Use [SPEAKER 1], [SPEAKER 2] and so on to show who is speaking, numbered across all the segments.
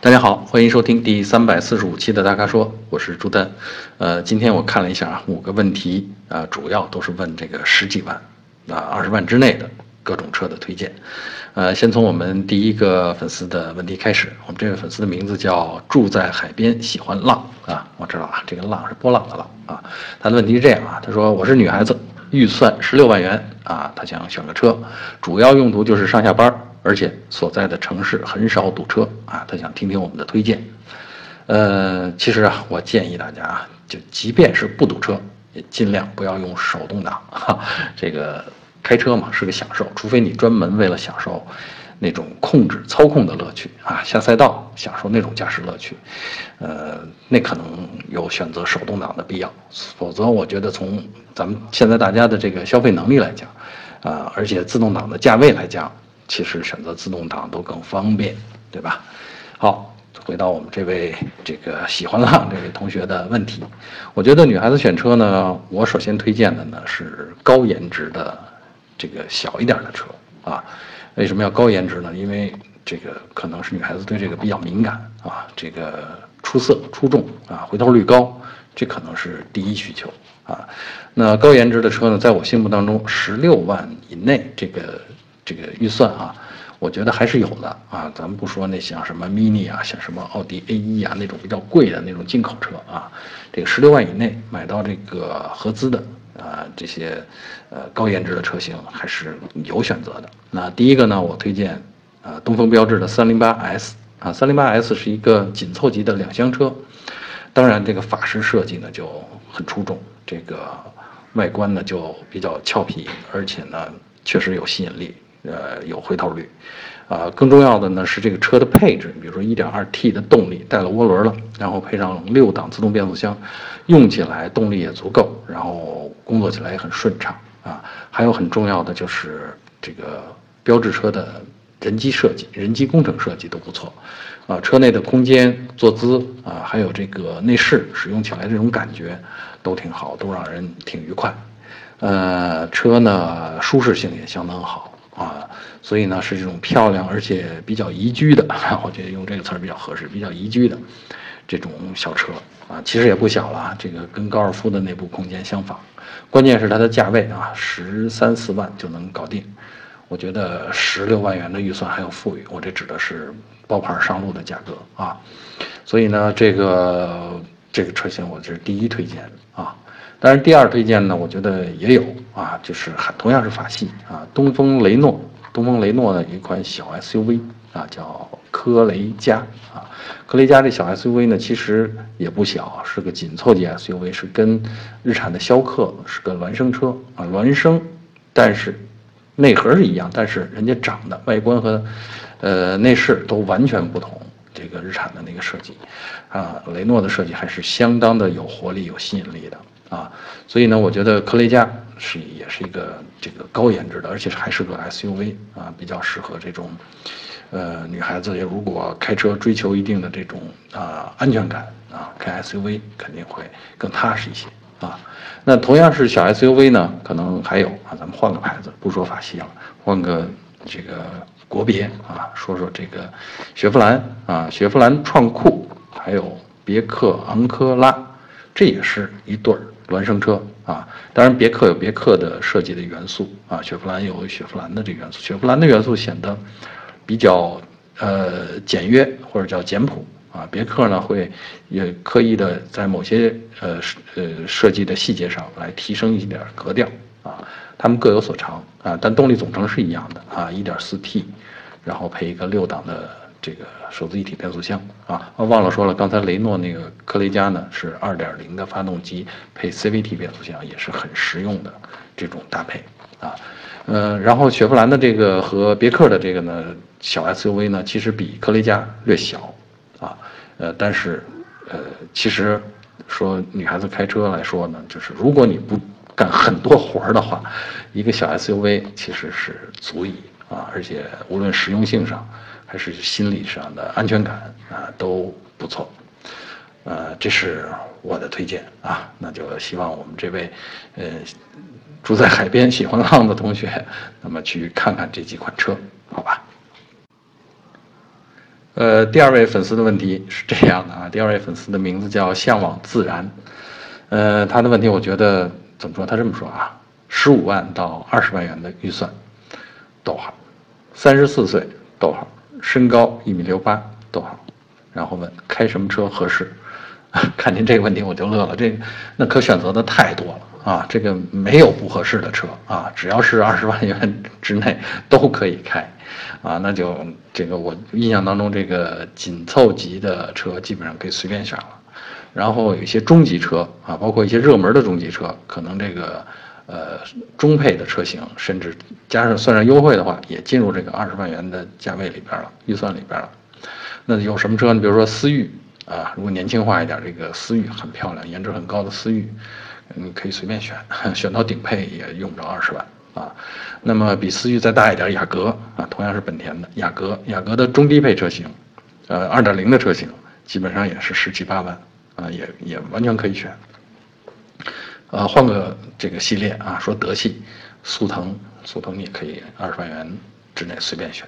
[SPEAKER 1] 大家好，欢迎收听第三百四十五期的大咖说，我是朱丹。呃，今天我看了一下啊，五个问题啊，主要都是问这个十几万啊、二十万之内的各种车的推荐。呃，先从我们第一个粉丝的问题开始。我们这位粉丝的名字叫住在海边，喜欢浪啊，我知道啊，这个浪是波浪的浪啊。他的问题是这样啊，他说我是女孩子，预算十六万元啊，他想选个车，主要用途就是上下班。而且所在的城市很少堵车啊，他想听听我们的推荐。呃，其实啊，我建议大家啊，就即便是不堵车，也尽量不要用手动挡。哈，这个开车嘛是个享受，除非你专门为了享受那种控制操控的乐趣啊，下赛道享受那种驾驶乐趣，呃，那可能有选择手动挡的必要。否则，我觉得从咱们现在大家的这个消费能力来讲，啊，而且自动挡的价位来讲。其实选择自动挡都更方便，对吧？好，回到我们这位这个喜欢浪这位同学的问题，我觉得女孩子选车呢，我首先推荐的呢是高颜值的这个小一点的车啊。为什么要高颜值呢？因为这个可能是女孩子对这个比较敏感啊，这个出色出众啊，回头率高，这可能是第一需求啊。那高颜值的车呢，在我心目当中，十六万以内这个。这个预算啊，我觉得还是有的啊。咱们不说那像什么 mini 啊，像什么奥迪 A 一啊那种比较贵的那种进口车啊，这个十六万以内买到这个合资的啊这些呃高颜值的车型还是有选择的。那第一个呢，我推荐啊东风标致的三零八 S 啊，三零八 S 是一个紧凑级的两厢车，当然这个法式设计呢就很出众，这个外观呢就比较俏皮，而且呢确实有吸引力。呃，有回头率，啊，更重要的呢是这个车的配置，比如说 1.2T 的动力带了涡轮了，然后配上六档自动变速箱，用起来动力也足够，然后工作起来也很顺畅啊。还有很重要的就是这个标志车的人机设计、人机工程设计都不错，啊，车内的空间、坐姿啊，还有这个内饰使用起来这种感觉都挺好，都让人挺愉快。呃，车呢舒适性也相当好。啊，所以呢是这种漂亮而且比较宜居的，我觉得用这个词儿比较合适，比较宜居的这种小车啊，其实也不小了，这个跟高尔夫的内部空间相仿，关键是它的价位啊，十三四万就能搞定，我觉得十六万元的预算还有富裕，我这指的是包牌上路的价格啊，所以呢这个这个车型我是第一推荐啊。但是第二推荐呢，我觉得也有啊，就是同样是法系啊，东风雷诺，东风雷诺的一款小 SUV 啊，叫科雷嘉啊，科雷嘉这小 SUV 呢，其实也不小，是个紧凑级 SUV，是跟日产的逍客是个孪生车啊，孪生，但是内核是一样，但是人家长的外观和呃内饰都完全不同。这个日产的那个设计啊，雷诺的设计还是相当的有活力、有吸引力的。啊，所以呢，我觉得科雷嘉是也是一个这个高颜值的，而且还是个 SUV 啊，比较适合这种，呃，女孩子也如果开车追求一定的这种啊安全感啊，开 SUV 肯定会更踏实一些啊。那同样是小 SUV 呢，可能还有啊，咱们换个牌子，不说法系了，换个这个国别啊，说说这个雪佛兰啊，雪佛兰创酷，还有别克昂科拉，这也是一对儿。孪生车啊，当然别克有别克的设计的元素啊，雪佛兰有雪佛兰的这个元素，雪佛兰的元素显得比较呃简约或者叫简朴啊，别克呢会也刻意的在某些呃呃设计的细节上来提升一点格调啊，他们各有所长啊，但动力总成是一样的啊，1.4T，然后配一个六档的。这个手自一体变速箱啊，忘了说了，刚才雷诺那个科雷嘉呢是二点零的发动机配 CVT 变速箱，也是很实用的这种搭配啊。呃，然后雪佛兰的这个和别克的这个呢小 SUV 呢，其实比科雷嘉略小啊。呃，但是呃，其实说女孩子开车来说呢，就是如果你不干很多活儿的话，一个小 SUV 其实是足以啊，而且无论实用性上。还是心理上的安全感啊都不错，呃，这是我的推荐啊，那就希望我们这位呃住在海边喜欢浪的同学，那么去看看这几款车，好吧？呃，第二位粉丝的问题是这样的啊，第二位粉丝的名字叫向往自然，呃，他的问题我觉得怎么说？他这么说啊，十五万到二十万元的预算，逗号，三十四岁，逗号，身高一米六八，逗号，然后问开什么车合适？看您这个问题我就乐了，这那可选择的太多了啊，这个没有不合适的车啊，只要是二十万元之内都可以开。啊，那就这个我印象当中，这个紧凑级的车基本上可以随便选了，然后有一些中级车啊，包括一些热门的中级车，可能这个呃中配的车型，甚至加上算上优惠的话，也进入这个二十万元的价位里边了，预算里边了。那有什么车？你比如说思域啊，如果年轻化一点，这个思域很漂亮，颜值很高的思域，你可以随便选，选到顶配也用不着二十万。啊，那么比思域再大一点，雅阁啊，同样是本田的雅阁，雅阁的中低配车型，呃，二点零的车型，基本上也是十七八万啊，也也完全可以选。呃，换个这个系列啊，说德系，速腾，速腾你可以二十万元之内随便选。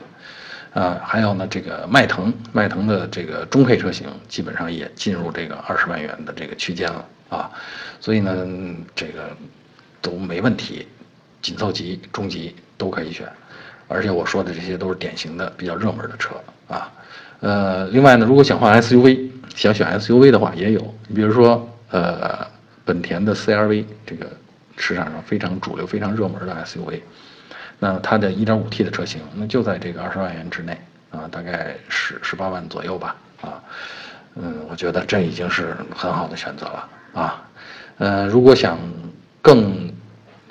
[SPEAKER 1] 啊，还有呢，这个迈腾，迈腾的这个中配车型，基本上也进入这个二十万元的这个区间了啊，所以呢，这个都没问题。紧凑级、中级都可以选，而且我说的这些都是典型的比较热门的车啊。呃，另外呢，如果想换 SUV，想选 SUV 的话也有，你比如说呃，本田的 CRV 这个市场上非常主流、非常热门的 SUV，那它的 1.5T 的车型，那就在这个二十万元之内啊，大概十十八万左右吧啊。嗯，我觉得这已经是很好的选择了啊。呃，如果想更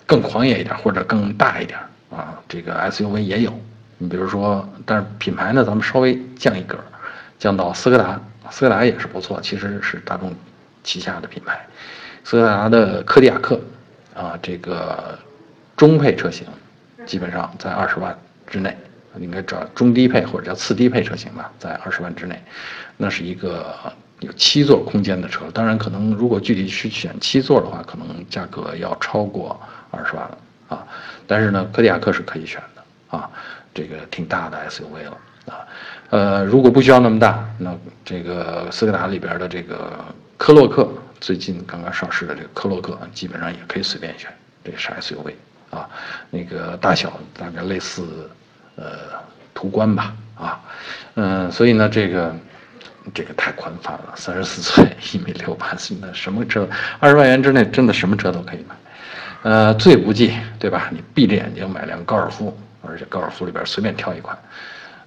[SPEAKER 1] 更狂野一点或者更大一点啊，这个 SUV 也有。你比如说，但是品牌呢，咱们稍微降一格，降到斯柯达，斯柯达也是不错，其实是大众旗下的品牌。斯柯达的柯迪亚克啊，这个中配车型基本上在二十万之内，应该找中低配或者叫次低配车型吧，在二十万之内，那是一个。有七座空间的车，当然可能如果具体去选七座的话，可能价格要超过二十万了啊。但是呢，柯迪亚克是可以选的啊，这个挺大的 SUV 了啊。呃，如果不需要那么大，那这个斯柯达里边的这个科洛克，最近刚刚上市的这个科洛克，基本上也可以随便选，这是 SUV 啊，那个大小大概类似呃途观吧啊，嗯，所以呢这个。这个太宽泛了，三十四岁，一米六八，那什么车，二十万元之内真的什么车都可以买，呃，最不济，对吧？你闭着眼睛买辆高尔夫，而且高尔夫里边随便挑一款，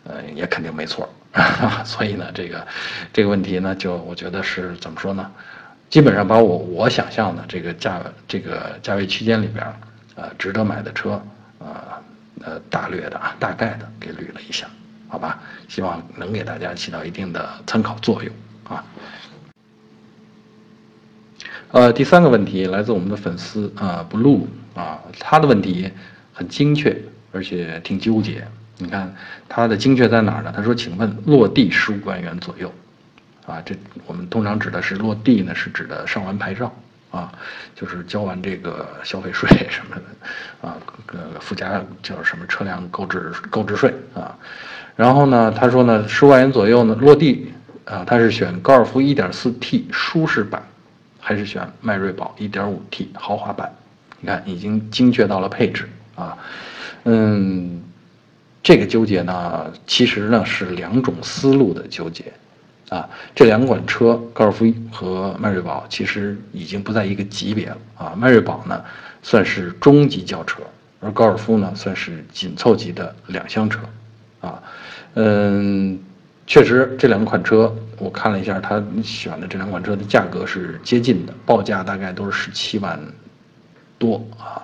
[SPEAKER 1] 呃，也肯定没错。所以呢，这个这个问题呢，就我觉得是怎么说呢？基本上把我我想象的这个价这个价位区间里边，呃，值得买的车，呃呃，大略的啊，大概的给捋了一下。好吧，希望能给大家起到一定的参考作用啊。呃，第三个问题来自我们的粉丝啊，blue 啊，他的问题很精确，而且挺纠结。你看他的精确在哪儿呢？他说：“请问落地十五万元左右，啊，这我们通常指的是落地呢，是指的上完牌照啊，就是交完这个消费税什么的啊，呃，附加叫什么车辆购置购置税啊。”然后呢，他说呢，十万元左右呢，落地啊，他是选高尔夫 1.4T 舒适版，还是选迈锐宝 1.5T 豪华版？你看，已经精确到了配置啊。嗯，这个纠结呢，其实呢是两种思路的纠结啊。这两款车，高尔夫和迈锐宝，其实已经不在一个级别了啊。迈锐宝呢，算是中级轿车，而高尔夫呢，算是紧凑级的两厢车。啊，嗯，确实这两款车我看了一下，他选的这两款车的价格是接近的，报价大概都是十七万多啊。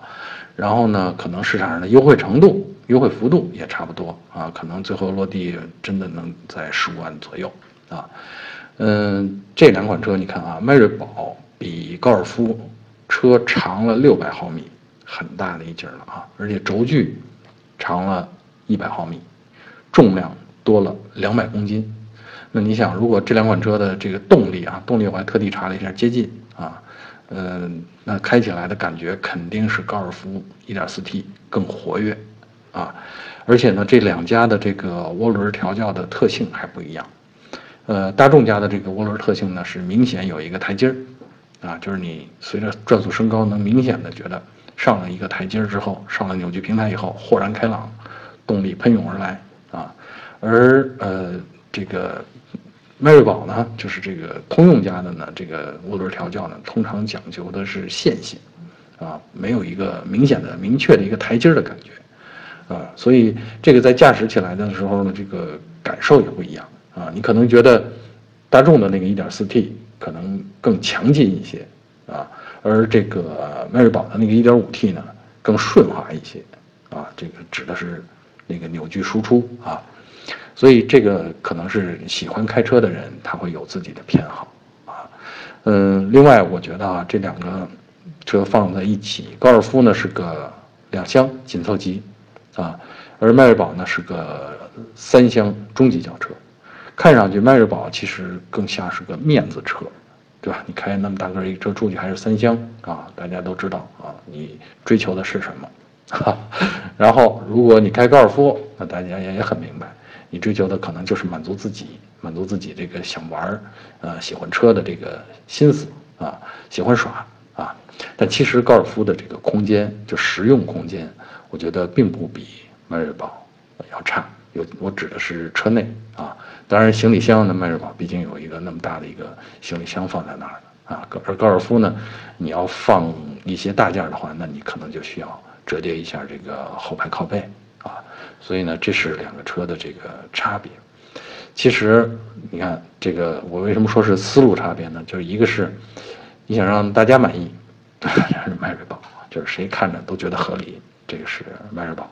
[SPEAKER 1] 然后呢，可能市场上的优惠程度、优惠幅度也差不多啊，可能最后落地真的能在十五万左右啊。嗯，这两款车你看啊，迈锐宝比高尔夫车长了六百毫米，很大的一截了啊，而且轴距长了一百毫米。重量多了两百公斤，那你想，如果这两款车的这个动力啊，动力我还特地查了一下，接近啊，嗯，那开起来的感觉肯定是高尔夫 1.4T 更活跃，啊，而且呢，这两家的这个涡轮调教的特性还不一样。呃，大众家的这个涡轮特性呢，是明显有一个台阶儿，啊，就是你随着转速升高，能明显的觉得上了一个台阶儿之后，上了扭矩平台以后，豁然开朗，动力喷涌而来啊。而呃，这个迈锐宝呢，就是这个通用家的呢，这个涡轮调教呢，通常讲究的是线性，啊，没有一个明显的、明确的一个台阶儿的感觉，啊，所以这个在驾驶起来的时候呢，这个感受也不一样。啊，你可能觉得大众的那个 1.4T 可能更强劲一些啊，而这个迈锐宝的那个 1.5T 呢更顺滑一些啊，这个指的是那个扭矩输出啊，所以这个可能是喜欢开车的人他会有自己的偏好啊，嗯，另外我觉得啊这两个车放在一起，高尔夫呢是个两厢紧凑级啊，而迈锐宝呢是个三厢中级轿车。看上去迈锐宝其实更像是个面子车，对吧？你开那么大个一车出去还是三厢啊，大家都知道啊，你追求的是什么？哈。然后如果你开高尔夫，那大家也也很明白，你追求的可能就是满足自己，满足自己这个想玩儿，呃，喜欢车的这个心思啊，喜欢耍啊。但其实高尔夫的这个空间，就实用空间，我觉得并不比迈锐宝要差。有我指的是车内啊。当然，行李箱呢迈锐宝毕竟有一个那么大的一个行李箱放在那儿啊。而高尔夫呢，你要放一些大件的话，那你可能就需要折叠一下这个后排靠背啊。所以呢，这是两个车的这个差别。其实你看这个，我为什么说是思路差别呢？就是一个是你想让大家满意，迈锐宝，就是谁看着都觉得合理，这个是迈锐宝。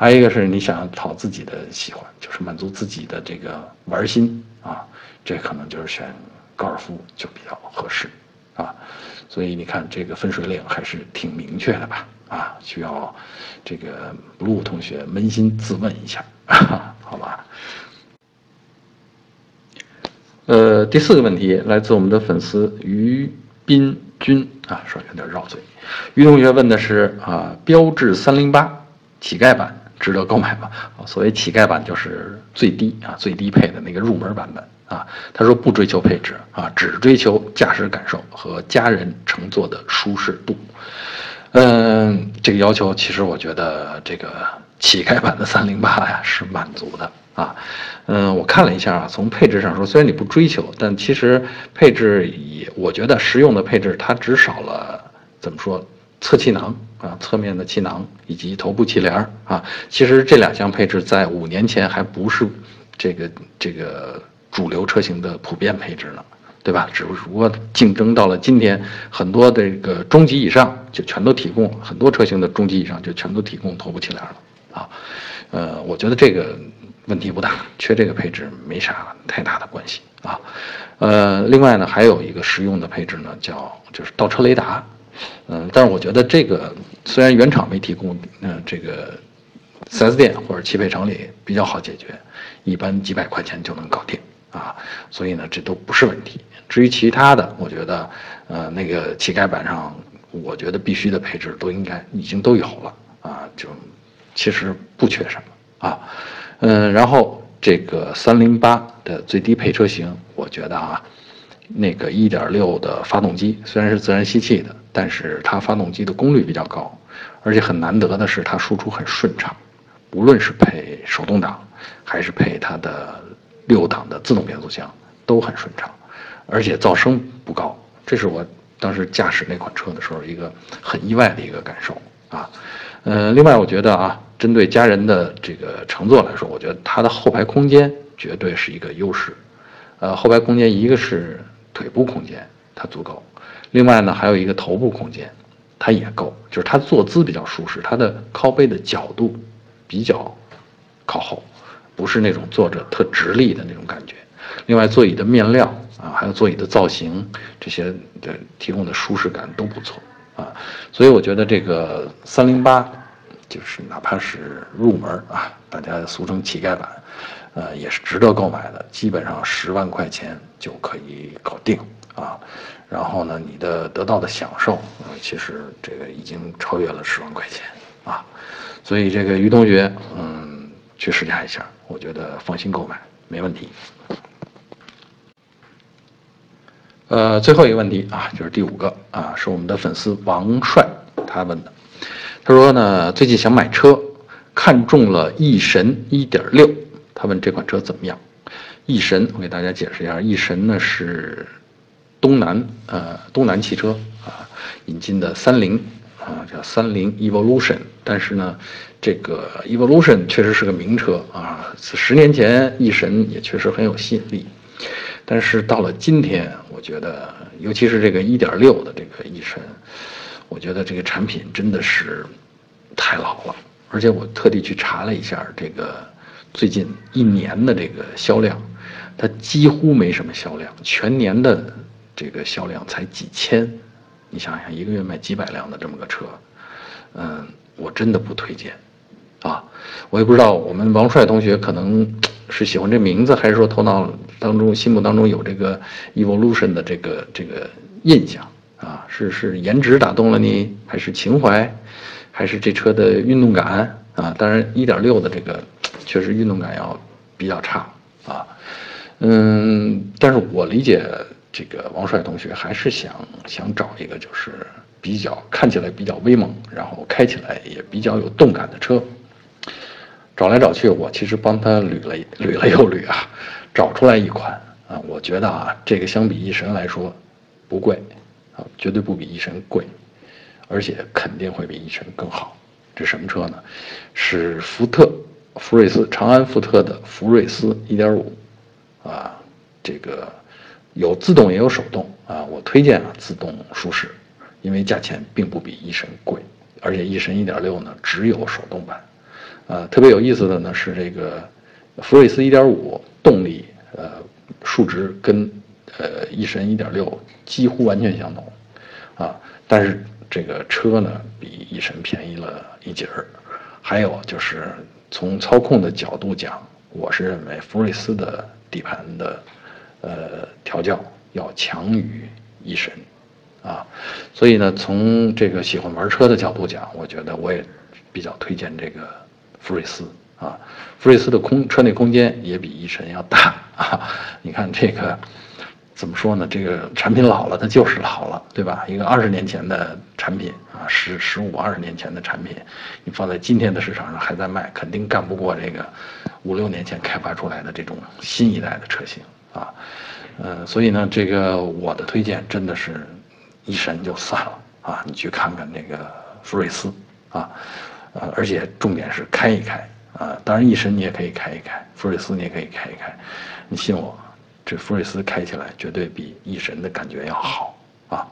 [SPEAKER 1] 还有一个是你想要讨自己的喜欢，就是满足自己的这个玩心啊，这可能就是选高尔夫就比较合适啊。所以你看这个分水岭还是挺明确的吧？啊，需要这个 blue 同学扪心自问一下，好吧？呃，第四个问题来自我们的粉丝于斌军啊，说有点绕嘴。于同学问的是啊，标致三零八乞丐版。值得购买吗？啊，所谓乞丐版就是最低啊，最低配的那个入门版本啊。他说不追求配置啊，只追求驾驶感受和家人乘坐的舒适度。嗯，这个要求其实我觉得这个乞丐版的三零八呀 是满足的啊。嗯，我看了一下啊，从配置上说，虽然你不追求，但其实配置也，我觉得实用的配置它只少了怎么说？侧气囊啊，侧面的气囊以及头部气帘儿啊，其实这两项配置在五年前还不是这个这个主流车型的普遍配置呢，对吧？只不过竞争到了今天，很多这个中级以上就全都提供，很多车型的中级以上就全都提供头部气帘了啊。呃，我觉得这个问题不大，缺这个配置没啥太大的关系啊。呃，另外呢，还有一个实用的配置呢，叫就是倒车雷达。嗯，但是我觉得这个虽然原厂没提供，嗯，这个四 S 店或者汽配城里比较好解决，一般几百块钱就能搞定啊，所以呢，这都不是问题。至于其他的，我觉得，呃，那个乞丐版上，我觉得必须的配置都应该已经都有了啊，就其实不缺什么啊，嗯，然后这个三零八的最低配车型，我觉得啊。那个1.6的发动机虽然是自然吸气的，但是它发动机的功率比较高，而且很难得的是它输出很顺畅，无论是配手动挡，还是配它的六档的自动变速箱都很顺畅，而且噪声不高，这是我当时驾驶那款车的时候一个很意外的一个感受啊。呃，另外我觉得啊，针对家人的这个乘坐来说，我觉得它的后排空间绝对是一个优势，呃，后排空间一个是。腿部空间它足够，另外呢还有一个头部空间，它也够，就是它坐姿比较舒适，它的靠背的角度比较靠后，不是那种坐着特直立的那种感觉。另外座椅的面料啊，还有座椅的造型这些的提供的舒适感都不错啊，所以我觉得这个三零八就是哪怕是入门啊，大家俗称乞丐版。呃，也是值得购买的，基本上十万块钱就可以搞定啊。然后呢，你的得到的享受，其实这个已经超越了十万块钱啊。所以这个于同学，嗯，去试驾一下，我觉得放心购买，没问题。呃，最后一个问题啊，就是第五个啊，是我们的粉丝王帅他问的，他说呢，最近想买车，看中了翼神1.6，他问这款车怎么样？翼神，我给大家解释一下，翼神呢是东南呃东南汽车啊引进的三菱啊叫三菱 Evolution，但是呢，这个 Evolution 确实是个名车啊，十年前翼神也确实很有吸引力。但是到了今天，我觉得，尤其是这个1.6的这个翼神，我觉得这个产品真的是太老了。而且我特地去查了一下这个最近一年的这个销量，它几乎没什么销量，全年的这个销量才几千。你想想，一个月卖几百辆的这么个车，嗯，我真的不推荐。啊，我也不知道我们王帅同学可能是喜欢这名字，还是说头脑当中、心目当中有这个 evolution 的这个这个印象啊？是是颜值打动了你，还是情怀，还是这车的运动感啊？当然，1.6的这个确实运动感要比较差啊。嗯，但是我理解这个王帅同学还是想想找一个就是比较看起来比较威猛，然后开起来也比较有动感的车。找来找去，我其实帮他捋了捋了又捋啊，找出来一款啊，我觉得啊，这个相比翼神来说不贵啊，绝对不比翼神贵，而且肯定会比翼神更好。这什么车呢？是福特福睿斯，长安福特的福睿斯1.5啊，这个有自动也有手动啊，我推荐啊自动舒适，因为价钱并不比翼神贵，而且翼神1.6呢只有手动版。呃，特别有意思的呢是这个福睿斯1.5动力，呃，数值跟呃翼神1.6几乎完全相同，啊，但是这个车呢比翼神便宜了一截儿，还有就是从操控的角度讲，我是认为福睿斯的底盘的呃调教要强于翼神，啊，所以呢从这个喜欢玩车的角度讲，我觉得我也比较推荐这个。福睿斯啊，福睿斯的空车内空间也比翼神要大啊！你看这个怎么说呢？这个产品老了，它就是老了，对吧？一个二十年前的产品啊，十十五二十年前的产品，你放在今天的市场上还在卖，肯定干不过这个五六年前开发出来的这种新一代的车型啊。嗯，所以呢，这个我的推荐真的是翼神就算了啊，你去看看这个福睿斯啊。呃，而且重点是开一开啊！当然，翼神你也可以开一开，福睿斯你也可以开一开。你信我，这福睿斯开起来绝对比翼神的感觉要好啊！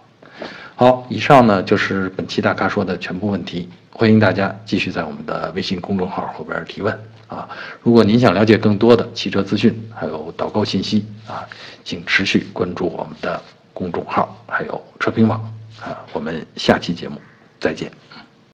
[SPEAKER 1] 好，以上呢就是本期大咖说的全部问题，欢迎大家继续在我们的微信公众号后边提问啊！如果您想了解更多的汽车资讯，还有导购信息啊，请持续关注我们的公众号，还有车评网啊！我们下期节目再见。